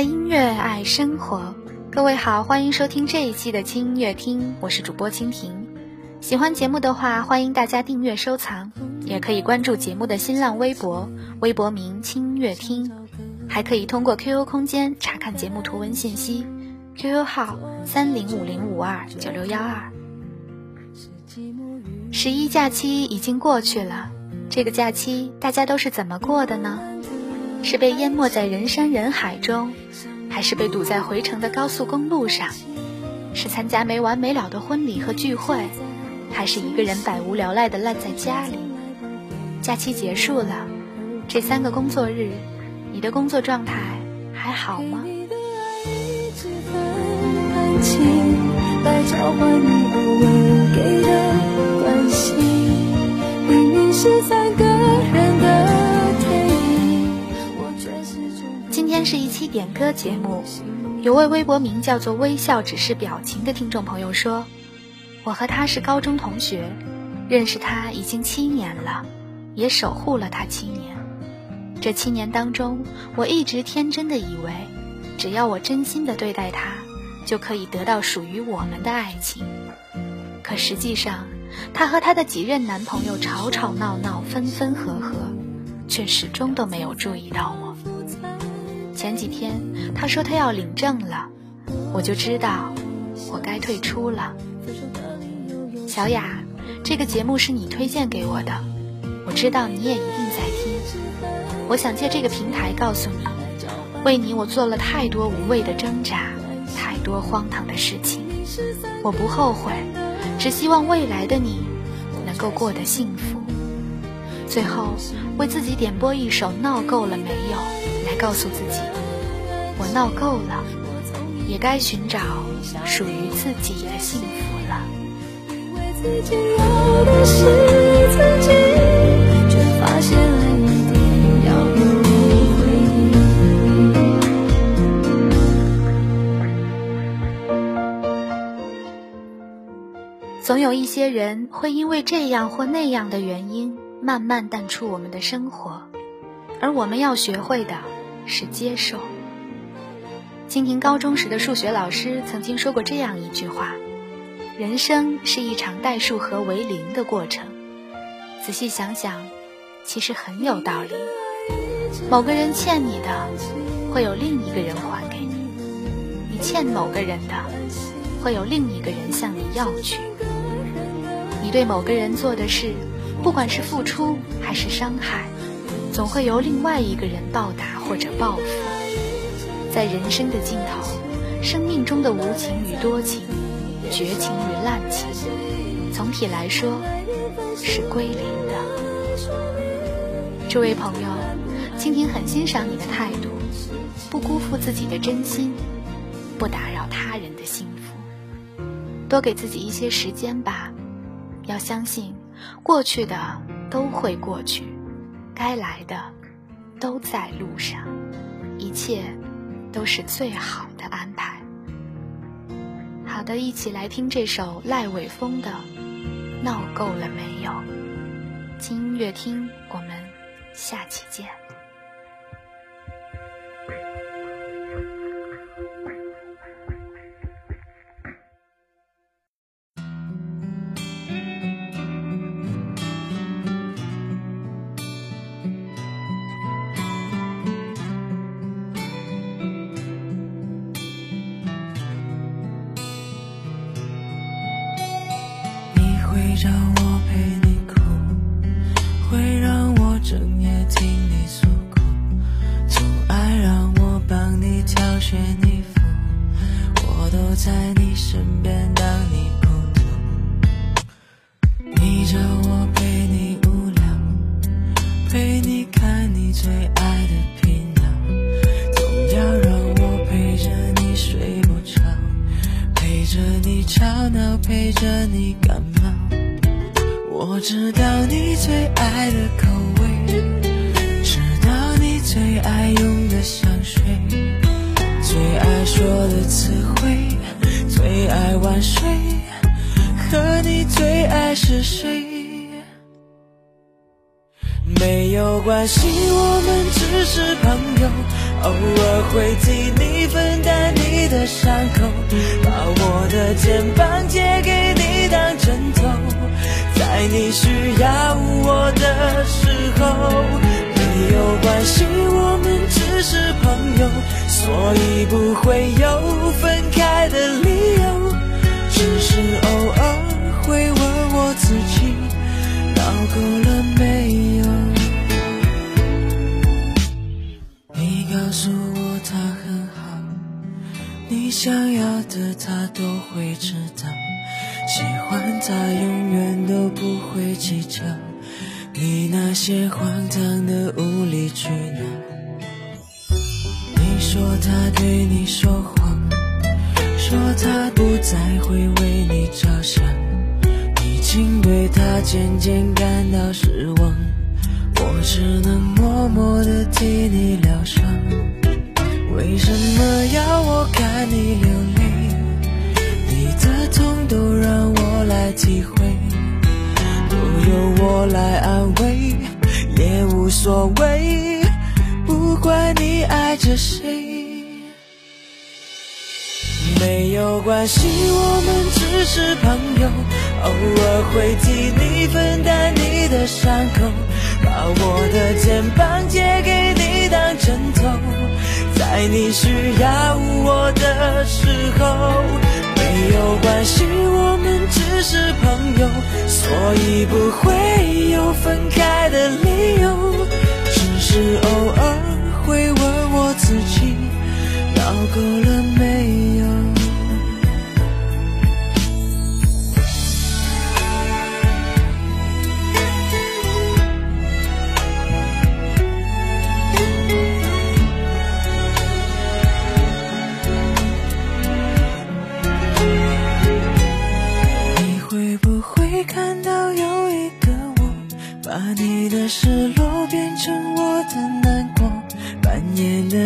爱音乐爱生活，各位好，欢迎收听这一期的轻音乐厅，我是主播蜻蜓。喜欢节目的话，欢迎大家订阅收藏，也可以关注节目的新浪微博，微博名轻音乐厅，还可以通过 QQ 空间查看节目图文信息，QQ 号三零五零五二九六幺二。十一假期已经过去了，这个假期大家都是怎么过的呢？是被淹没在人山人海中，还是被堵在回程的高速公路上？是参加没完没了的婚礼和聚会？还是一个人百无聊赖的烂在家里。假期结束了，这三个工作日，你的工作状态还好吗？你给的关心明明是在今天是一期点歌节目，有位微博名叫做“微笑只是表情”的听众朋友说。我和他是高中同学，认识他已经七年了，也守护了他七年。这七年当中，我一直天真的以为，只要我真心的对待他，就可以得到属于我们的爱情。可实际上，他和他的几任男朋友吵吵闹闹，分分合合，却始终都没有注意到我。前几天他说他要领证了，我就知道我该退出了。小雅，这个节目是你推荐给我的，我知道你也一定在听。我想借这个平台告诉你，为你我做了太多无谓的挣扎，太多荒唐的事情，我不后悔，只希望未来的你能够过得幸福。最后，为自己点播一首《闹够了没有》，来告诉自己，我闹够了，也该寻找属于自己的幸福了。总有一些人会因为这样或那样的原因，慢慢淡出我们的生活，而我们要学会的是接受。蜻蜓高中时的数学老师曾经说过这样一句话。人生是一场代数和为零的过程，仔细想想，其实很有道理。某个人欠你的，会有另一个人还给你；你欠某个人的，会有另一个人向你要去。你对某个人做的事，不管是付出还是伤害，总会由另外一个人报答或者报复。在人生的尽头，生命中的无情与多情。绝情与滥情，总体来说是归零的。这位朋友，蜻蜓很欣赏你的态度，不辜负自己的真心，不打扰他人的幸福，多给自己一些时间吧。要相信，过去的都会过去，该来的都在路上，一切都是最好的安排。好的，一起来听这首赖伟峰的《闹够了没有》。轻音乐厅，我们下期见。让我陪你哭，会让我整夜听你诉苦，总爱让我帮你挑选衣服，我都在你身边当你孤独。你叫我陪你无聊，陪你看你最爱的频道，总要让我陪着你睡不着，陪着你吵闹，陪着你感冒。知道你最爱的口味，知道你最爱用的香水，最爱说的词汇，最爱晚睡，和你最爱是谁？没有关系，我们只是朋友。偶尔会替你分担你有关系，我们只是朋友，所以不会有分开的理由，只是偶尔会问我自己，闹够了没有？你告诉我他很好，你想要的他都会知道，喜欢他永远都不会计较，你那些荒唐的无理取闹。你说他对你说谎，说他不再会为你着想，已经对他渐渐感到失望。我只能默默地替你疗伤。为什么要我看你流泪？你的痛都让我来体会，都由我来安，所谓。不管你爱着谁。没有关系，我们只是朋友，偶尔会替你分担你的伤口，把我的肩膀借给你当枕头，在你需要我的时候。没有关系，我们只是朋友，所以不会有分开的理